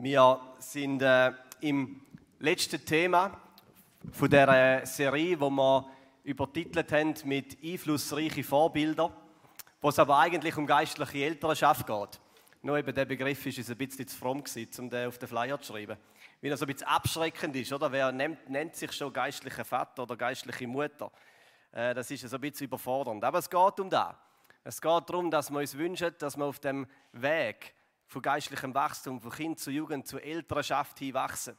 Wir sind äh, im letzten Thema von der Serie, wo wir übertitelt haben mit einflussreiche Vorbilder, wo es aber eigentlich um geistliche Elternschaft geht. Nur eben der Begriff ist uns ein bisschen zu fromm gewesen, um den auf den Flyer zu schreiben. Weil er so ein bisschen abschreckend ist, oder? Wer nennt, nennt sich schon geistlicher Vater oder geistliche Mutter? Äh, das ist so ein bisschen überfordernd. Aber es geht um das. Es geht darum, dass wir uns wünschen, dass wir auf dem Weg von geistlichem Wachstum, von Kind zu Jugend zu Elternschaft hin wachsen.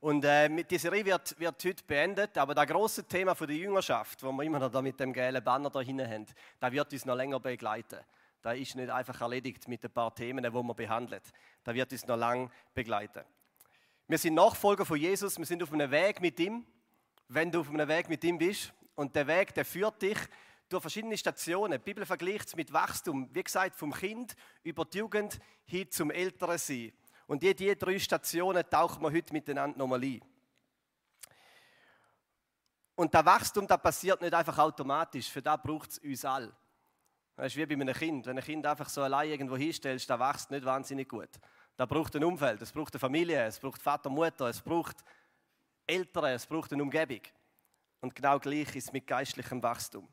Und äh, dieser Serie wird, wird heute beendet, aber das große Thema von der Jüngerschaft, wo wir immer noch da mit dem gelben Banner da hinten haben, das wird uns noch länger begleiten. Da ist nicht einfach erledigt mit ein paar Themen, die wir behandeln. Da wird uns noch lange begleiten. Wir sind Nachfolger von Jesus, wir sind auf einem Weg mit ihm. Wenn du auf einem Weg mit ihm bist und der Weg, der führt dich durch verschiedene Stationen. Die Bibel vergleicht es mit Wachstum, wie gesagt, vom Kind über die Jugend hin zum älteren Sein. Und die, die drei Stationen tauchen wir heute miteinander nochmal ein. Und das Wachstum, das passiert nicht einfach automatisch, für das braucht es uns alle. Das ist wie bei einem Kind. Wenn ein Kind einfach so allein irgendwo hinstellst, das wächst nicht wahnsinnig gut. Da braucht ein Umfeld, es braucht eine Familie, es braucht Vater, Mutter, es braucht Eltern, es braucht eine Umgebung. Und genau gleich ist es mit geistlichem Wachstum.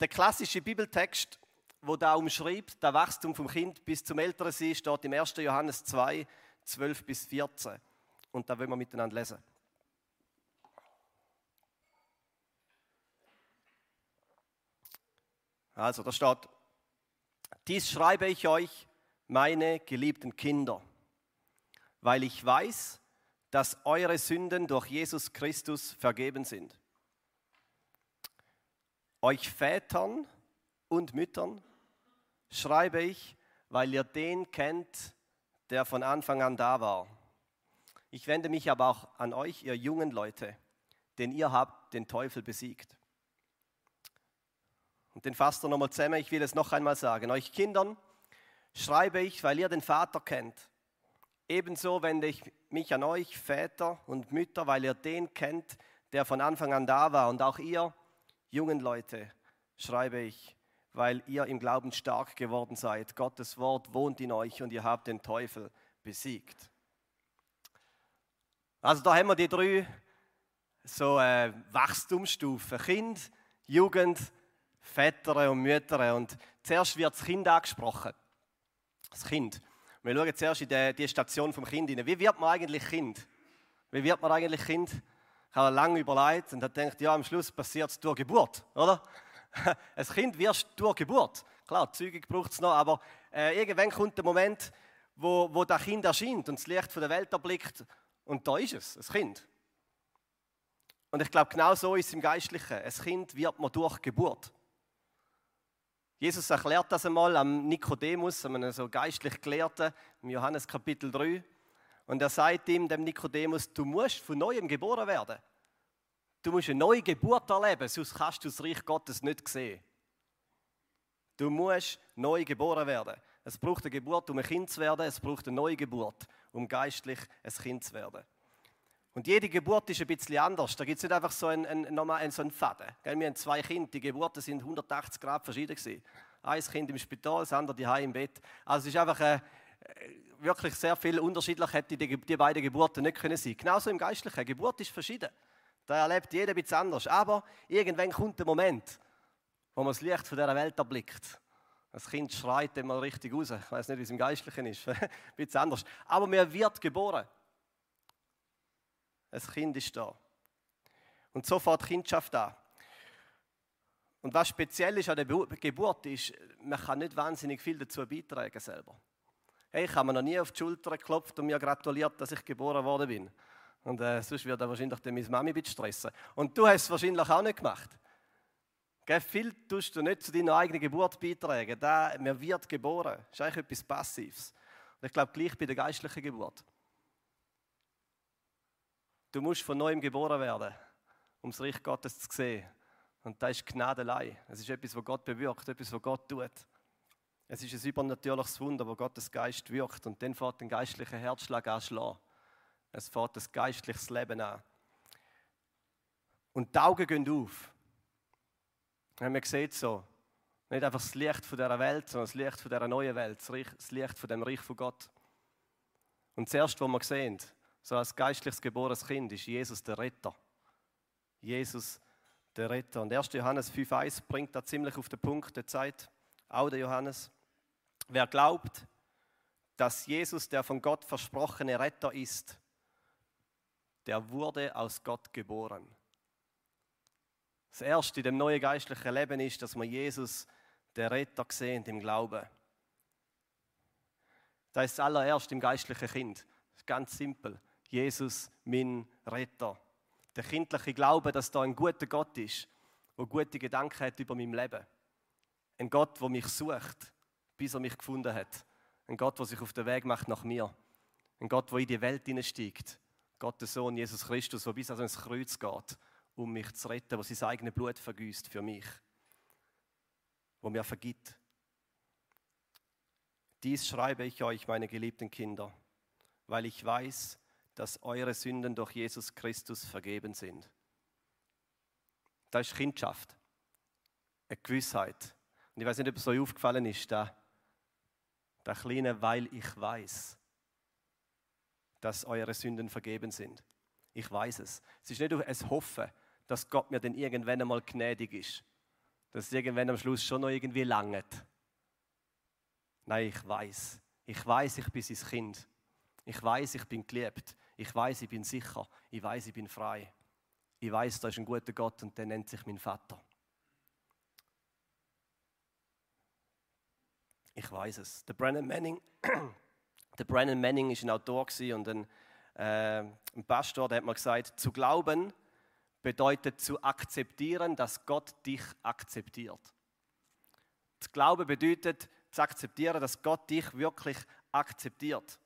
Der klassische Bibeltext, wo da umschreibt, das Wachstum vom Kind bis zum älteren Sein, steht im 1. Johannes 2, 12 bis 14. Und da wollen wir miteinander lesen. Also, da steht, dies schreibe ich euch, meine geliebten Kinder, weil ich weiß, dass eure Sünden durch Jesus Christus vergeben sind euch Vätern und Müttern schreibe ich, weil ihr den kennt, der von Anfang an da war. Ich wende mich aber auch an euch, ihr jungen Leute, denn ihr habt den Teufel besiegt. Und den fasst er nochmal zusammen, ich will es noch einmal sagen. Euch Kindern schreibe ich, weil ihr den Vater kennt. Ebenso wende ich mich an euch, Väter und Mütter, weil ihr den kennt, der von Anfang an da war. Und auch ihr, jungen Leute schreibe ich, weil ihr im Glauben stark geworden seid. Gottes Wort wohnt in euch und ihr habt den Teufel besiegt. Also da haben wir die drei so äh, Wachstumsstufen. Kind, Jugend, Väter und Mütter. Und zuerst wird das Kind angesprochen. Das Kind. Wir schauen zuerst in die, die Station vom Kind hinein. Wie wird man eigentlich Kind? Wie wird man eigentlich Kind? Habe lange überlegt und habe gedacht, ja, am Schluss passiert es durch Geburt, oder? Ein Kind wirst du durch Geburt. Klar, Zeugung braucht es noch, aber äh, irgendwann kommt der Moment, wo, wo das Kind erscheint und das Licht von der Welt erblickt und da ist es, ein Kind. Und ich glaube, genau so ist es im Geistlichen. Ein Kind wird man durch Geburt. Jesus erklärt das einmal am Nikodemus, einem so geistlich Gelehrten, im Johannes Kapitel 3. Und er sagt ihm, dem Nikodemus, du musst von neuem geboren werden. Du musst eine neue Geburt erleben, sonst kannst du das Reich Gottes nicht sehen. Du musst neu geboren werden. Es braucht eine Geburt, um ein Kind zu werden. Es braucht eine neue Geburt, um geistlich ein Kind zu werden. Und jede Geburt ist ein bisschen anders. Da gibt es nicht einfach so einen, einen, einen, so einen Faden. Wir haben zwei Kinder, die Geburten sind 180 Grad verschieden. Gewesen. Ein Kind im Spital, das andere die im Bett. Also es ist einfach eine, wirklich sehr viel unterschiedlich hätte die, die beiden Geburten nicht können sein. Genauso im Geistlichen. Geburt ist verschieden. Da erlebt jeder ein bisschen anders. Aber irgendwann kommt der Moment, wo man das Licht von dieser Welt erblickt. Das Kind schreit immer richtig raus. Ich weiß nicht, wie es im Geistlichen ist. ein bisschen anders. Aber man wird geboren. Ein Kind ist da. Und so fährt die Kindschaft an. Und was speziell ist an der Geburt ist, man kann nicht wahnsinnig viel dazu beitragen selber. Hey, ich habe mir noch nie auf die Schulter geklopft und mir gratuliert, dass ich geboren worden bin. Und äh, sonst wird er wahrscheinlich meine Mami ein stressen. Und du hast es wahrscheinlich auch nicht gemacht. Gell, viel tust du nicht zu deiner eigenen Geburt beitragen. Da, man wird geboren. Das ist eigentlich etwas Passives. Und ich glaube, gleich bei der geistlichen Geburt. Du musst von neuem geboren werden, um das Reich Gottes zu sehen. Und das ist Gnadelei. Es ist etwas, was Gott bewirkt, etwas, was Gott tut. Es ist ein übernatürliches Wunder, wo Gottes Geist wirkt und dann fährt ein geistlicher Herzschlag an. Es fährt das geistliches Leben an. Und die Augen gehen auf. Und man sieht so, Nicht einfach das Licht von dieser Welt, sondern das Licht von dieser neuen Welt, das Licht von dem Reich von Gott. Und zuerst, was wir sehen, so als geistliches geborenes Kind, ist Jesus der Retter. Jesus der Retter. Und 1. Johannes 5,1 bringt da ziemlich auf den Punkt der Zeit, auch der Johannes. Wer glaubt, dass Jesus der von Gott versprochene Retter ist, der wurde aus Gott geboren. Das Erste in dem neuen geistlichen Leben ist, dass wir Jesus, der Retter, sehen im Glauben. Das ist das allererste im geistlichen Kind. Ganz simpel. Jesus, mein Retter. Der kindliche Glaube, dass da ein guter Gott ist, der gute Gedanken hat über mein Leben. Ein Gott, der mich sucht, bis er mich gefunden hat. Ein Gott, der sich auf den Weg macht nach mir. Ein Gott, der in die Welt hineinsteigt. Gott, der Sohn Jesus Christus, der bis ans Kreuz geht um mich zu retten, der sein eigenes Blut vergüßt für mich, wo mir vergibt. Dies schreibe ich euch, meine geliebten Kinder, weil ich weiß, dass eure Sünden durch Jesus Christus vergeben sind. Das ist Kindschaft, eine Gewissheit. Und ich weiß nicht, ob es euch aufgefallen ist, der, der kleine, weil ich weiß, dass eure Sünden vergeben sind. Ich weiß es. Es ist nicht ein Hoffen, dass Gott mir dann irgendwann einmal gnädig ist. Dass es irgendwann am Schluss schon noch irgendwie langt. Nein, ich weiß. Ich weiß, ich bin sein Kind. Ich weiß, ich bin geliebt. Ich weiß, ich bin sicher. Ich weiß, ich bin frei. Ich weiß, da ist ein guter Gott und der nennt sich mein Vater. Ich weiß es. Der Brennan Manning, der Brennan Manning ist ein Autor und ein, äh, ein Pastor, der hat mir gesagt, zu glauben, bedeutet zu akzeptieren, dass Gott dich akzeptiert. Das Glaube bedeutet zu akzeptieren, dass Gott dich wirklich akzeptiert.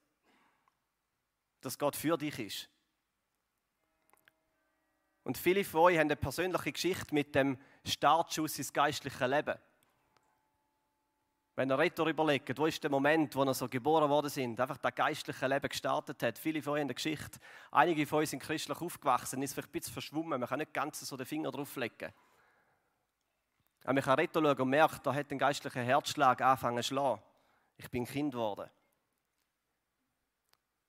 Dass Gott für dich ist. Und viele von euch haben eine persönliche Geschichte mit dem Startschuss ins geistliche Leben. Wenn ihr Retter überlegt, wo ist der Moment, wo ihr so geboren worden sind, einfach das geistliche Leben gestartet hat. Viele von euch in der Geschichte, einige von euch sind christlich aufgewachsen, ist vielleicht ein bisschen verschwommen, man kann nicht ganz so den Finger drauflegen. Aber man kann Retter schauen und merkt, da hat ein geistlicher Herzschlag angefangen zu schlagen. Ich bin Kind geworden.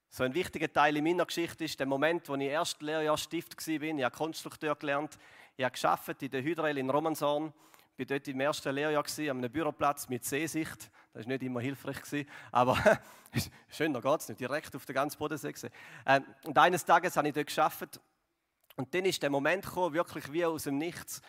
So ein wichtiger Teil in meiner Geschichte ist der Moment, wo ich erst Lehrjahr Stift war. Ich habe Konstrukteur gelernt. Ich habe in der Hydrel in Romanshorn war dort im ersten Lehrjahr gewesen, an einem Büroplatz mit Seesicht. Das war nicht immer hilfreich, gewesen, aber schön, da geht es nicht, direkt auf den ganzen Bodensee. Ähm, und eines Tages habe ich dort gearbeitet und dann ist der Moment gekommen, wirklich wie aus dem Nichts,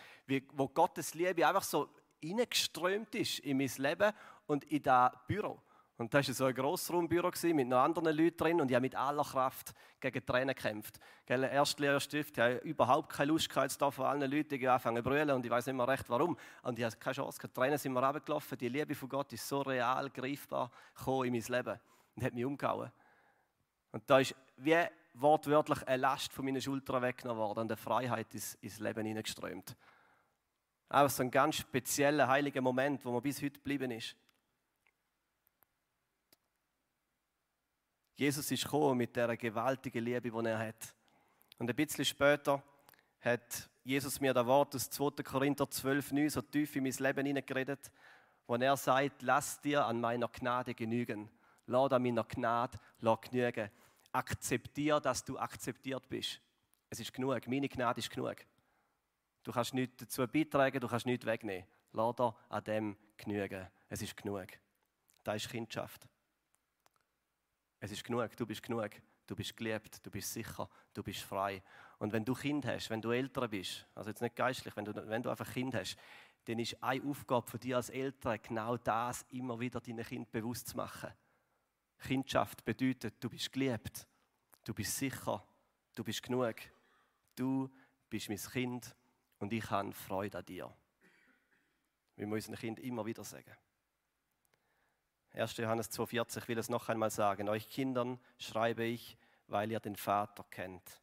wo Gottes Liebe einfach so reingeströmt ist in mein Leben und in das Büro. Und das war so ein Grossraumbüro mit noch anderen Leuten drin und ich habe mit aller Kraft gegen Tränen gekämpft. Gell, Erstlehrerstift, ich habe überhaupt keine Lust gehabt, da von allen Leuten die anfangen zu brüllen und ich weiß nicht mehr recht warum. Und ich habe keine Chance, die Tränen sind mir runtergelaufen. Die Liebe von Gott ist so real, greifbar in mein Leben und hat mich umgehauen. Und da ist wie wortwörtlich eine Last von meinen Schultern weggenommen worden und eine Freiheit ins, ins Leben hineingeströmt. Einfach so ein ganz spezieller, heiliger Moment, wo man bis heute geblieben ist. Jesus ist gekommen mit der gewaltigen Liebe, die er hat. Und ein bisschen später hat Jesus mir das Wort aus 2. Korinther 12,9 so tief in mein Leben hineingeredet, wo er sagt, lass dir an meiner Gnade genügen. Lass an meiner Gnade lass genügen. Akzeptier, dass du akzeptiert bist. Es ist genug. Meine Gnade ist genug. Du kannst nichts dazu beitragen, du kannst nichts wegnehmen. Lass dir an dem genügen. Es ist genug. Das ist Kindschaft. Es ist genug, du bist genug, du bist geliebt, du bist sicher, du bist frei. Und wenn du Kind hast, wenn du älter bist, also jetzt nicht geistlich, wenn du, wenn du einfach Kind hast, dann ist eine Aufgabe von dir als Eltern genau das, immer wieder deinen Kind bewusst zu machen. Kindschaft bedeutet, du bist geliebt, du bist sicher, du bist genug, du bist mein Kind und ich habe Freude an dir. Wir müssen unseren Kind immer wieder sagen. 1. Johannes 2,40 ich will es noch einmal sagen. Euch Kindern schreibe ich, weil ihr den Vater kennt.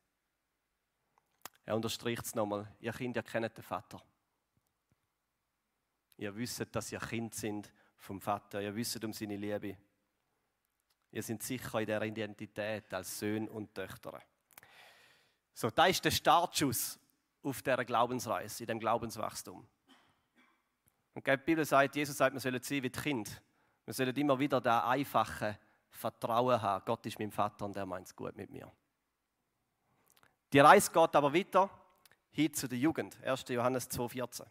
Er unterstricht es nochmal. Ihr Kinder kennt den Vater. Ihr wisst, dass ihr Kind sind vom Vater. Ihr wisst um seine Liebe. Ihr seid sicher in der Identität als Söhne und Töchter. So, da ist der Startschuss auf dieser Glaubensreise, in dem Glaubenswachstum. Und die Bibel sagt, Jesus sagt, wir sollen sein wie Kinder. Wir sollen immer wieder das einfache Vertrauen haben. Gott ist mein Vater und er meint es gut mit mir. Die Reise geht aber weiter hin zu der Jugend. 1. Johannes 2,14.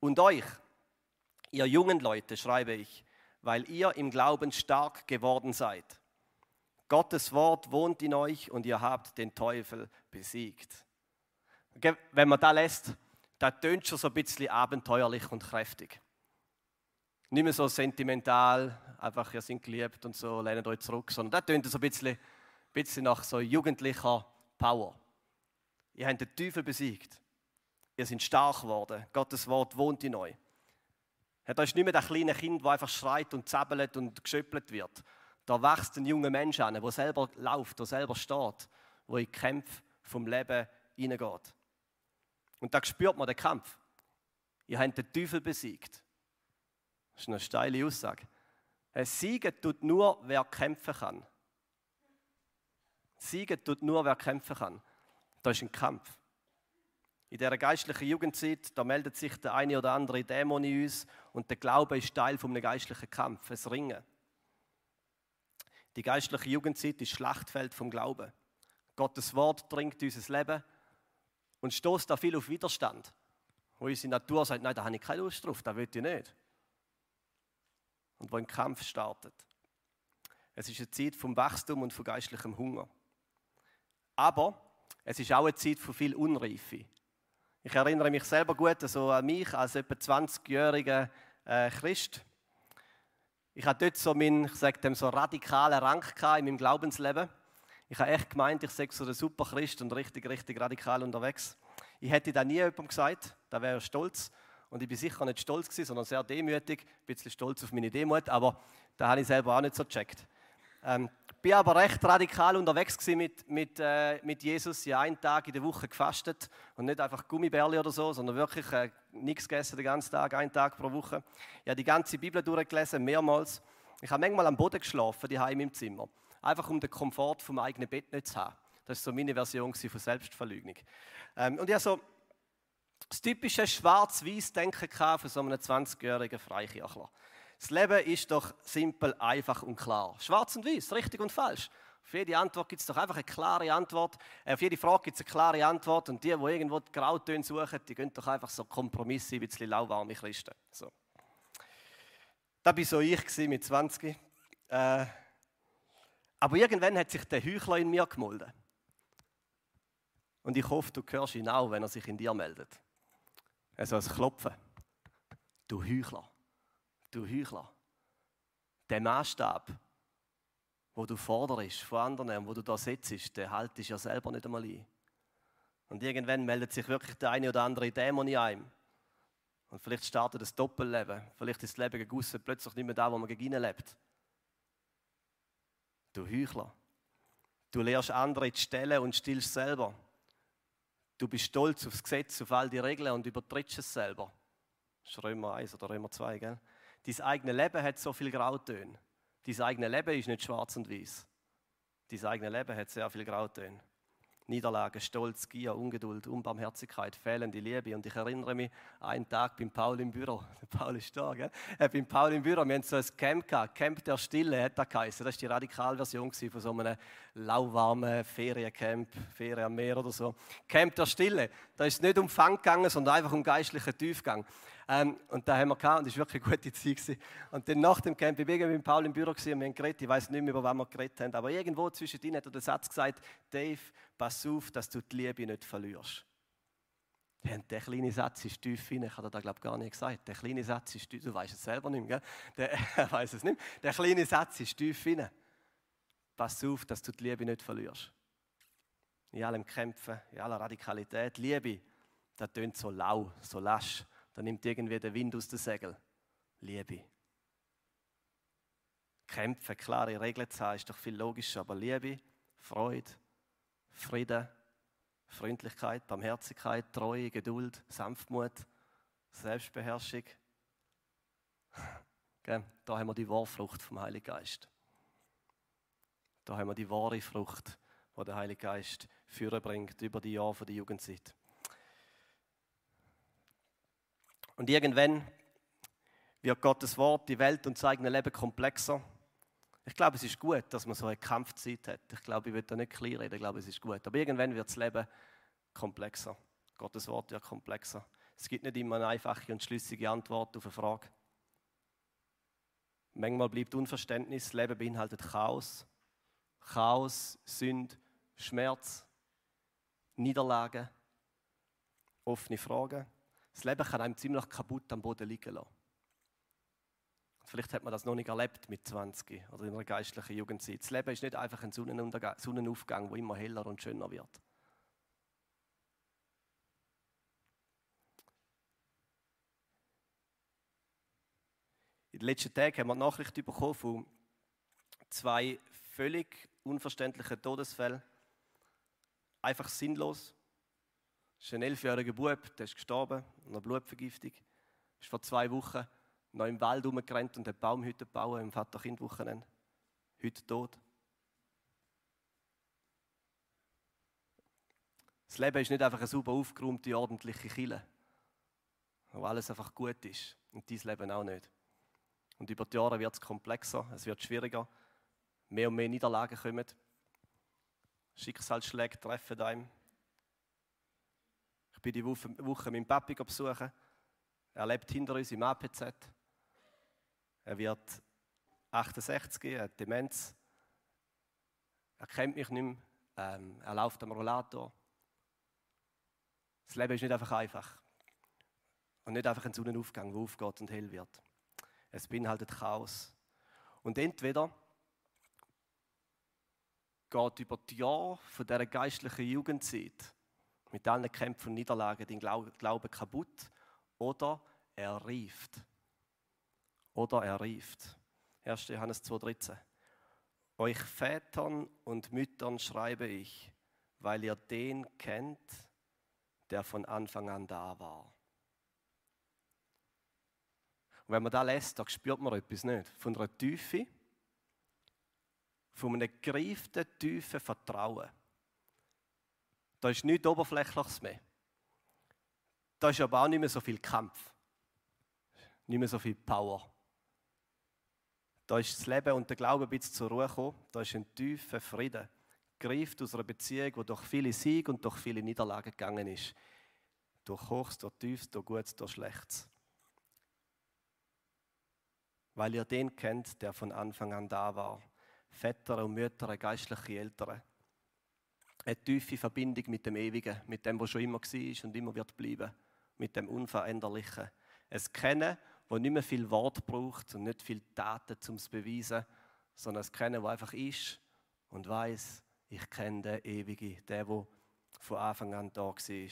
Und euch, ihr jungen Leute, schreibe ich, weil ihr im Glauben stark geworden seid. Gottes Wort wohnt in euch und ihr habt den Teufel besiegt. Wenn man da lässt, da tönt schon so ein bisschen abenteuerlich und kräftig. Nicht mehr so sentimental, einfach, ihr sind geliebt und so, lehnt euch zurück, sondern da tönt so ein bisschen, bisschen nach so jugendlicher Power. Ihr habt den Teufel besiegt. Ihr seid stark geworden. Gottes Wort wohnt in euch. Da ist nicht mehr das kleine Kind, das einfach schreit und zappelt und geschöppelt wird. Da wächst ein junger Mensch an, der selber läuft, der selber steht, der in Kämpfe vom Leben hineingeht. Und da spürt man den Kampf. Ihr habt den Teufel besiegt. Das ist eine steile Aussage. Siegen tut nur, wer kämpfen kann. Siegen tut nur, wer kämpfen kann. Da ist ein Kampf. In dieser geistlichen Jugendzeit, da meldet sich der eine oder andere Dämon in uns und der Glaube ist Teil vom geistlichen Kampf, es Ringen. Die geistliche Jugendzeit ist Schlachtfeld vom Glauben. Gottes Wort dringt unser Leben und stoßt da viel auf Widerstand. Wo unsere Natur sagt, nein, da habe ich keine Lust drauf, da will ich nicht. Und wo ein Kampf startet. Es ist eine Zeit vom Wachstum und von geistlichem Hunger. Aber es ist auch eine Zeit von viel Unreife. Ich erinnere mich selber gut also an mich als etwa 20-jähriger äh, Christ. Ich hatte dort so meinen, ich sage dem, so radikalen Rang in meinem Glaubensleben. Ich habe echt gemeint, ich sei so der super Christ und richtig, richtig radikal unterwegs. Ich hätte da nie jemandem gesagt, da wäre stolz. Und ich bin sicher nicht stolz gewesen, sondern sehr demütig, ein bisschen stolz auf meine Demut, aber da habe ich selber auch nicht so gecheckt. Ähm, bin aber recht radikal unterwegs mit, mit, äh, mit Jesus. Ja, einen Tag in der Woche gefastet und nicht einfach Gummibärli oder so, sondern wirklich äh, nichts gegessen den ganzen Tag, einen Tag pro Woche. Ich habe die ganze Bibel durchgelesen, mehrmals. Ich habe manchmal am Boden geschlafen, die in meinem Zimmer. Einfach um den Komfort vom eigenen Bett nicht zu haben. Das war so meine Version von Selbstverleugnung. Ähm, und ich habe so das typische Schwarz-Weiß-Denken von so einem 20-jährigen Freikirchler. Das Leben ist doch simpel, einfach und klar. Schwarz und weiß, richtig und falsch. Auf jede Antwort gibt es doch einfach eine klare Antwort. Äh, auf jede Frage gibt es eine klare Antwort. Und die, die irgendwo die Grautöne suchen, die gehen doch einfach so Kompromisse, ein bisschen lauwarme Christen. So. Das war so ich mit 20. Äh, aber irgendwann hat sich der Heuchler in mir gemolden. Und ich hoffe, du hörst ihn auch, wenn er sich in dir meldet. Also als Klopfen. Du Heuchler. Du Heuchler. Der Maßstab, wo du forderst von anderen und wo du da sitzt, der haltest ja selber nicht einmal ein. Und irgendwann meldet sich wirklich der eine oder andere Dämon in einem. Und vielleicht startet das Doppelleben. Vielleicht ist das Leben gegen aussen plötzlich nicht mehr da, wo man gegen lebt. Du Heuchler. Du lehrst andere zu stellen und stillst selber. Du bist stolz aufs Gesetz, auf all die Regeln und übertrittst es selber. Das ist Römer 1 oder Römer 2, gell? Dein eigenes Leben hat so viel Grautöne. Dein eigenes Leben ist nicht schwarz und weiß. Dein eigenes Leben hat sehr viel Grautöne. Niederlage, Stolz, Gier, Ungeduld, Unbarmherzigkeit, fehlende Liebe. Und ich erinnere mich, einen Tag beim Paul im Büro, Paul ist da, gell? Äh, beim Paul im Büro, wir haben so ein Camp gehabt, Camp der Stille hat das geheißen. Das war die Radikalversion von so einem lauwarmen Feriencamp, Ferien am Meer oder so. Camp der Stille, da ist es nicht um Fang gegangen, sondern einfach um geistlichen Tiefgang. Ähm, und da haben wir gehabt und es war wirklich eine gute Zeit. Gewesen. Und dann nach dem Camp, ich bin mit Paul im Büro gewesen, und wir haben geredet, ich weiß nicht mehr, über was wir geredet haben, aber irgendwo zwischendrin hat er den Satz gesagt, Dave, pass auf, dass du die Liebe nicht verlierst. Ja, der kleine Satz ist tief rein, ich habe das glaube ich gar nicht gesagt. Der kleine Satz ist tief, du weißt es selber nicht mehr, gell? Der, weiß es nicht. Der kleine Satz ist tief rein. Pass auf, dass du die Liebe nicht verlierst. In allem Kämpfen, in aller Radikalität. Liebe, das tönt so lau, so lasch. Da nimmt irgendwie der Wind aus den Segel. Liebe. Kämpfen, klare Regeln zu haben, ist doch viel logischer. Aber Liebe, Freude, Frieden, Freundlichkeit, Barmherzigkeit, Treue, Geduld, Sanftmut, Selbstbeherrschung. Da haben wir die Wahrfrucht vom Heiligen Geist. Da haben wir die wahre Frucht, die der Heilige Geist führen bringt über die Jahre der Jugendzeit. Und irgendwann wird Gottes Wort, die Welt und das eigene Leben komplexer. Ich glaube, es ist gut, dass man so eine Kampfzeit hat. Ich glaube, ich will da nicht klein reden, ich glaube, es ist gut. Aber irgendwann wird das Leben komplexer. Gottes Wort wird komplexer. Es gibt nicht immer eine einfache und schlüssige Antwort auf eine Frage. Manchmal bleibt Unverständnis, das Leben beinhaltet Chaos. Chaos, Sünde, Schmerz, Niederlage, offene Fragen. Das Leben kann einem ziemlich kaputt am Boden liegen lassen. Vielleicht hat man das noch nicht erlebt mit 20 oder in einer geistlichen Jugendzeit. Das Leben ist nicht einfach ein Sonnenaufgang, der immer heller und schöner wird. In den letzten Tagen haben wir Nachricht bekommen von zwei völlig unverständlichen Todesfällen. Einfach sinnlos. Das ist ein elfjähriger Bub, der ist gestorben an einer Blutvergiftung. Ist vor zwei Wochen noch im Wald rumgerannt und hat Baumhütte gebaut im Vater-Kind-Wochenende. Heute tot. Das Leben ist nicht einfach eine super aufgeräumte, ordentliche Kille, wo alles einfach gut ist. Und dein Leben auch nicht. Und über die Jahre wird es komplexer, es wird schwieriger. Mehr und mehr Niederlagen kommen. Schicksalsschläge treffen einem. Bin die Woche meinen Papi besuchen. Er lebt hinter uns im APZ. Er wird 68, er hat Demenz. Er kennt mich nicht mehr. Ähm, er läuft am Rollator. Das Leben ist nicht einfach einfach. Und nicht einfach ein Sonnenaufgang, der aufgeht und hell wird. Es beinhaltet Chaos. Und entweder geht über die Jahre von dieser geistlichen Jugendzeit mit allen Kämpfen und Niederlagen den Glauben kaputt oder er reift. Oder er reift. 1. Johannes 2,13. Euch Vätern und Müttern schreibe ich, weil ihr den kennt, der von Anfang an da war. Und wenn man das lässt, da spürt man etwas nicht. Von einer Tiefe, von einem greiften, tiefen Vertrauen. Da ist nichts Oberflächliches mehr. Da ist aber auch nicht mehr so viel Kampf. Nicht mehr so viel Power. Da ist das Leben und der Glaube ein bisschen zur Ruhe gekommen. Da ist ein tiefer Frieden. Greift aus einer Beziehung, die durch viele Siege und durch viele Niederlagen gegangen ist. Durch Hochs, durch Tiefs, durch Gutes, durch Schlechtes weil ihr den kennt, der von Anfang an da war. Väter und Mütter, geistliche Eltern. Eine tiefe Verbindung mit dem Ewigen, mit dem, was schon immer war und immer wird bleiben, mit dem Unveränderlichen. Es Kennen, wo nicht mehr viel Wort braucht und nicht viel Taten, um es zu beweisen, sondern es Kennen, wo einfach ist und weiß, ich kenne den Ewigen, der, der von Anfang an da war.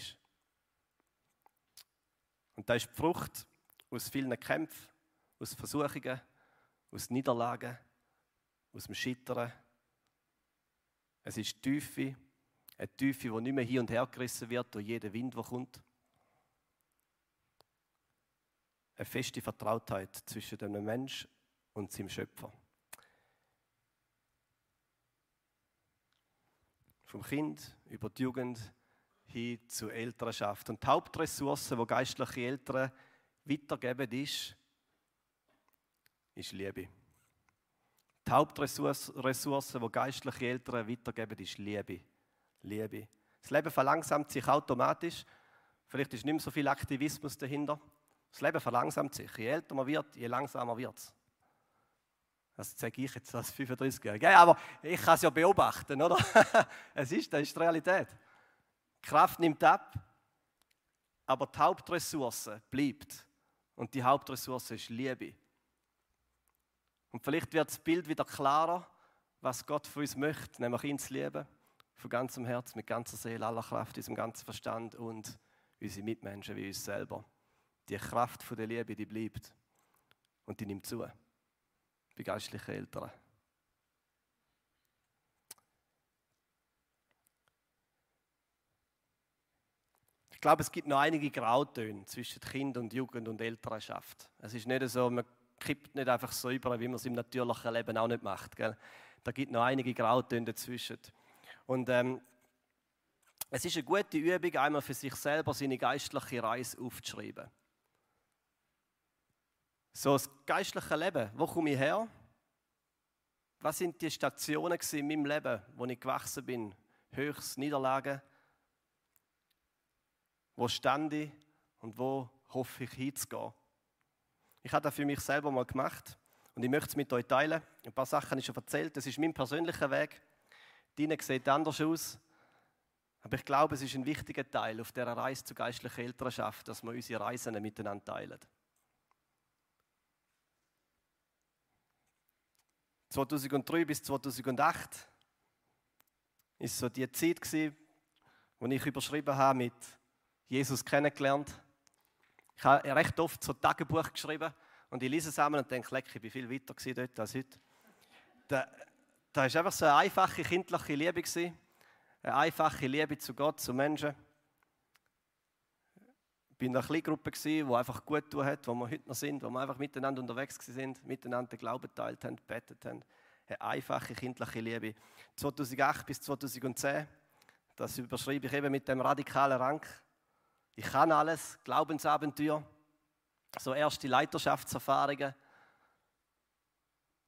Und da ist die Frucht aus vielen Kämpfen, aus Versuchungen, aus Niederlagen, aus dem Scheitern. Es ist Tiefe, eine Tiefe, die nicht mehr hin und her gerissen wird durch jeden Wind, der kommt. Eine feste Vertrautheit zwischen dem Mensch und seinem Schöpfer. Vom Kind über die Jugend hin zur Elternschaft. Und die Hauptressource, die geistliche Eltern weitergeben, ist ist Liebe. Die Hauptressource, die geistliche Eltern weitergeben, ist Liebe. Liebe. Das Leben verlangsamt sich automatisch. Vielleicht ist nicht mehr so viel Aktivismus dahinter. Das Leben verlangsamt sich. Je älter man wird, je langsamer wird es. Das zeige ich jetzt als 35-Jähriger. Ja, aber ich kann es ja beobachten, oder? es ist, das ist die Realität. Die Kraft nimmt ab, aber die Hauptressource bleibt. Und die Hauptressource ist Liebe. Und vielleicht wird das Bild wieder klarer, was Gott für uns möchte, nämlich ihn zu von ganzem Herz, mit ganzer Seele, aller Kraft, unserem ganzen Verstand und unsere Mitmenschen wie uns selber. Die Kraft der Liebe, die bleibt und die nimmt zu. Bei geistlichen Eltern. Ich glaube, es gibt noch einige Grautöne zwischen Kind und Jugend und Elternschaft. Es ist nicht so, man kippt nicht einfach so über, wie man es im natürlichen Leben auch nicht macht. Gell? Da gibt noch einige Grautöne dazwischen. Und ähm, es ist eine gute Übung, einmal für sich selber seine geistliche Reise aufzuschreiben. So das geistliche Leben, wo komme ich her? Was sind die Stationen in meinem Leben, wo ich gewachsen bin? Höchst, Niederlagen. Wo stand ich und wo hoffe ich hinzugehen? Ich habe das für mich selber mal gemacht und ich möchte es mit euch teilen. Ein paar Sachen habe ich schon erzählt. Das ist mein persönlicher Weg. Deine sieht anders aus. Aber ich glaube, es ist ein wichtiger Teil auf der Reise zur geistlichen Elternschaft, dass wir unsere Reisen miteinander teilen. 2003 bis 2008 ist so die Zeit gewesen, wo ich überschrieben habe mit Jesus kennengelernt. Ich habe recht oft so Tagebuch geschrieben und ich lese es einmal und denke, leck, ich bin viel weiter dort als heute. Da war einfach so eine einfache kindliche Liebe gewesen, eine einfache Liebe zu Gott, zu Menschen. Ich war in einer Kleingruppe, die einfach gut tun hat, wo wir heute noch sind, wo wir einfach miteinander unterwegs sind, miteinander den Glauben geteilt haben, gebetet haben. Eine einfache kindliche Liebe. 2008 bis 2010, das überschreibe ich eben mit dem radikalen Rang. Ich kann alles, Glaubensabenteuer, so erste Leiterschaftserfahrungen.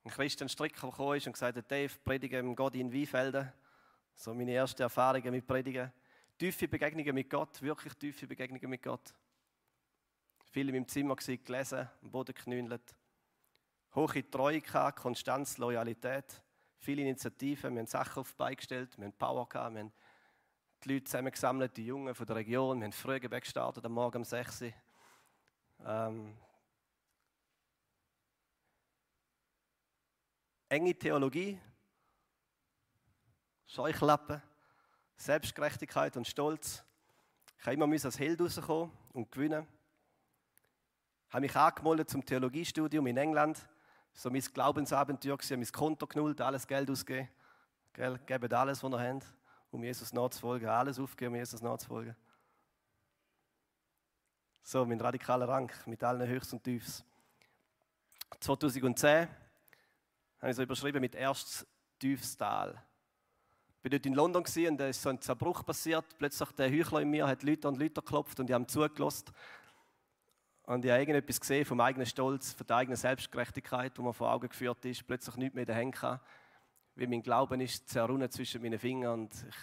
Ein Christian Stricker gekommen ist und gesagt hat, Dave, predige im Gott in Weinfelden. So meine ersten Erfahrungen mit Predigen. Tiefe Begegnungen mit Gott, wirklich tiefe Begegnungen mit Gott. Viele in meinem Zimmer gewesen, gelesen, am Boden geknündelt. Hohe Treue gehabt, Konstanz, Loyalität. Viele Initiativen, wir haben Sachen auf die Beine gestellt, wir haben Power gehabt, wir haben die Leute zusammengesammelt, die Jungen von der Region. Wir haben Frühgebet gestartet am Morgen um 6 Uhr. Ähm, enge Theologie, Scheuklappen, Selbstgerechtigkeit und Stolz. Ich musste immer als Held rauskommen und gewinnen. Ich habe mich angemeldet zum Theologiestudium in England. So mein Glaubensabenteuer, habe mein Konto genullt, alles Geld ausgegeben. Gell, gebt alles, was ihr habt um Jesus nachzufolgen, alles aufgeben, um Jesus nachzufolgen. So, mein radikaler Rang mit allen Höchst und Tiefs. 2010 habe ich so überschrieben mit erstes Tiefstal. Ich war dort in London und da ist so ein Zerbruch passiert. Plötzlich der Heuchler in mir hat Leute und Leute geklopft und die haben zugelassen. Und ich habe irgendetwas gesehen vom eigenen Stolz, von der eigenen Selbstgerechtigkeit, die mir vor Augen geführt ist. Plötzlich nichts mehr in den Händen wie mein Glauben ist zerrunnen zwischen meinen Fingern und ich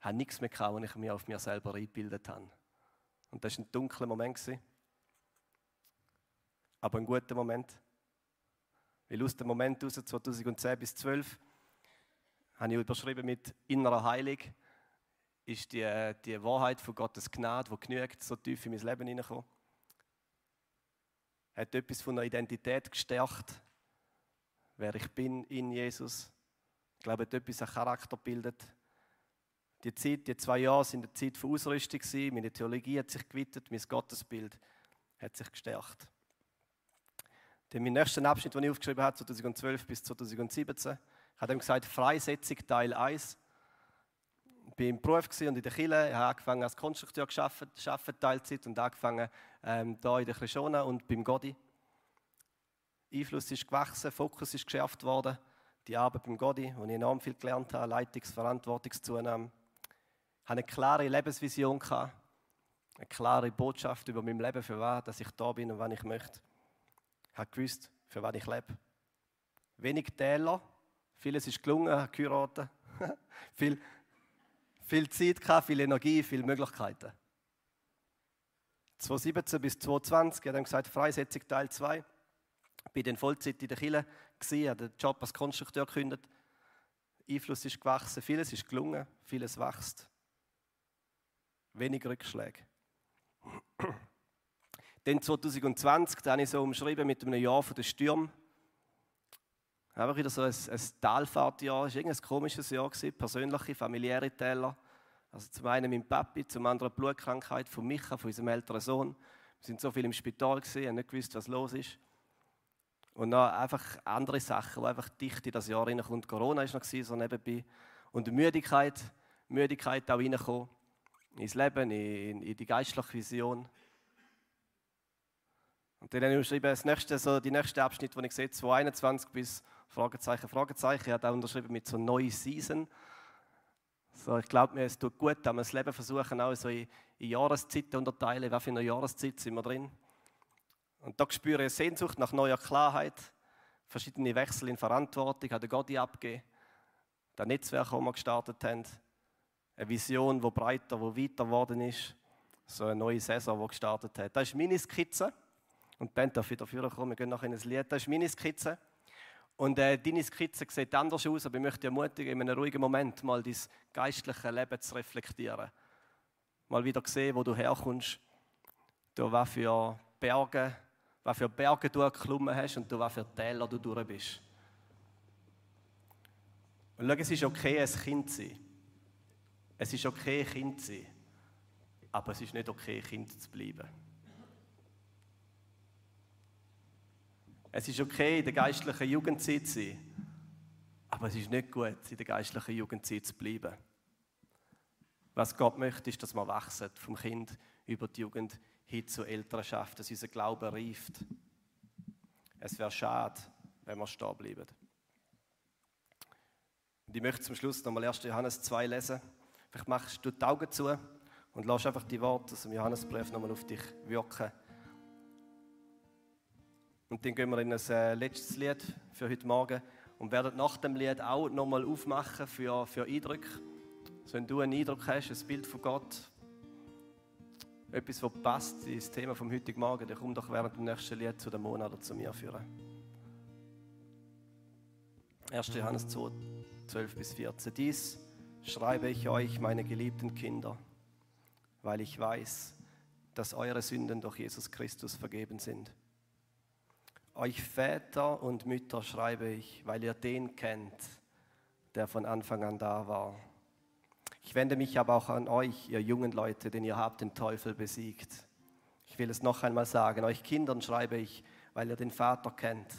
habe nichts mehr gehabt, was ich mir auf mir selber eingebildet habe. Und das war ein dunkler Moment. Aber ein guter Moment. Weil aus dem Moment aus 2010 bis 2012 habe ich überschrieben mit innerer Heilung, ist die, die Wahrheit von Gottes Gnade, die genügt, so tief in mein Leben hineingekommen. Hat etwas von einer Identität gestärkt, wer ich bin in Jesus. Ich glaube, hat etwas an Charakter bildet. Die Zeit, die zwei Jahre, sind eine Zeit von Ausrüstung gewesen. Meine Theologie hat sich gewittet, mein Gottesbild hat sich gestärkt. Dann mein nächster Abschnitt, den ich aufgeschrieben habe, 2012 bis 2017, hat ihm gesagt, Freisetzung Teil 1. Ich war im Beruf und in der Kille. Ich habe angefangen als Konstrukteur zu arbeiten, Teilzeit, und angefangen ähm, hier in der Krishona und beim Godi. Einfluss ist gewachsen, Fokus ist geschärft worden. Die Arbeit beim Godi, wo ich enorm viel gelernt habe, Leitungs-, Verantwortungszunahme. Ich hatte eine klare Lebensvision, eine klare Botschaft über mein Leben, für was dass ich da bin und wann ich möchte. Ich habe gewusst, für was ich lebe. Wenig Täler, vieles ist gelungen, geheiratet. viel, viel Zeit gehabt, viel Energie, viele Möglichkeiten. 2017 bis 2020, ich habe dann gesagt, Freisetzung Teil 2 bin dann Vollzeit in der Kille gewesen, habe den Job als Konstrukteur gekündigt. Einfluss ist gewachsen, vieles ist gelungen, vieles wächst. Wenig Rückschläge. Dann 2020, da habe ich so umschrieben mit einem Jahr von den Stürmen. Einfach wieder so ein, ein Talfahrtjahr. Es war ein komisches Jahr, gewesen, persönliche, familiäre Täler. Also zum einen mein Papi, zum anderen die Blutkrankheit von Micha, von unserem älteren Sohn. Wir sind so viel im Spital gewesen, haben nicht gewusst, was los ist. Und noch einfach andere Sachen, die einfach dicht in das Jahr reinkommt. Corona war noch so nebenbei. Und Müdigkeit, Müdigkeit auch reinkommen. Ins Leben, in, in die geistliche Vision. Und dann habe ich unterschrieben, das nächste, so die nächste Abschnitt, den ich sehe, 2021 bis Fragezeichen, Fragezeichen. Ich habe auch unterschrieben mit so neue Season. So, ich glaube mir, es tut gut, dass wir das Leben versuchen, auch so in, in Jahreszeiten unterteilen. Was für eine Jahreszeit sind wir drin? Und da spüre ich Sehnsucht nach neuer Klarheit, verschiedene Wechsel in Verantwortung, hat Gott abgegeben. Das Netzwerk, das wir gestartet haben, eine Vision, die breiter, die weiter geworden ist, so eine neue Saison, die gestartet hat. Das ist meine Skizze. Und Band darf wieder kommen, wir gehen nachher in ein Lied. Das ist meine Skizze. Und äh, deine Skizze sieht anders aus, aber ich möchte dich ermutigen, in einem ruhigen Moment mal dein geistliche Leben zu reflektieren. Mal wieder sehen, wo du herkommst, du was für Berge, was für Berge du geklommen hast und du was für Täler du durch bist. Und schau, es ist okay, ein Kind zu sein. Es ist okay, Kind zu sein. Aber es ist nicht okay, Kind zu bleiben. Es ist okay, in der geistlichen Jugendzeit zu sein, aber es ist nicht gut, in der geistlichen Jugendzeit zu bleiben. Was Gott möchte, ist, dass wir wachsen vom Kind über die Jugend hin zur Elternschaft, dass unser Glaube reift. Es wäre schade, wenn wir stehen bleiben. Und ich möchte zum Schluss nochmal 1. Johannes 2 lesen. Vielleicht machst du die Augen zu und lass einfach die Worte aus dem Johannesbrief nochmal auf dich wirken. Und dann gehen wir in ein äh, letztes Lied für heute Morgen und werden nach dem Lied auch nochmal aufmachen für, für Eindrücke. Also wenn du einen Eindruck hast, ein Bild von Gott, etwas, was passt ins Thema vom heutigen Morgen, dann komm doch während dem nächsten Lied zu dem Monat oder zu mir führen. 1. Johannes 2, 12 bis 14. Dies schreibe ich euch, meine geliebten Kinder, weil ich weiß, dass eure Sünden durch Jesus Christus vergeben sind. Euch Väter und Mütter schreibe ich, weil ihr den kennt, der von Anfang an da war. Ich wende mich aber auch an euch, ihr jungen Leute, denn ihr habt den Teufel besiegt. Ich will es noch einmal sagen, euch Kindern schreibe ich, weil ihr den Vater kennt.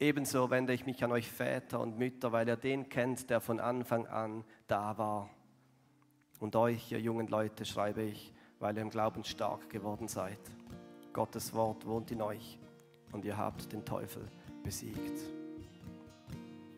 Ebenso wende ich mich an euch Väter und Mütter, weil ihr den kennt, der von Anfang an da war. Und euch, ihr jungen Leute, schreibe ich, weil ihr im Glauben stark geworden seid. Gottes Wort wohnt in euch und ihr habt den Teufel besiegt.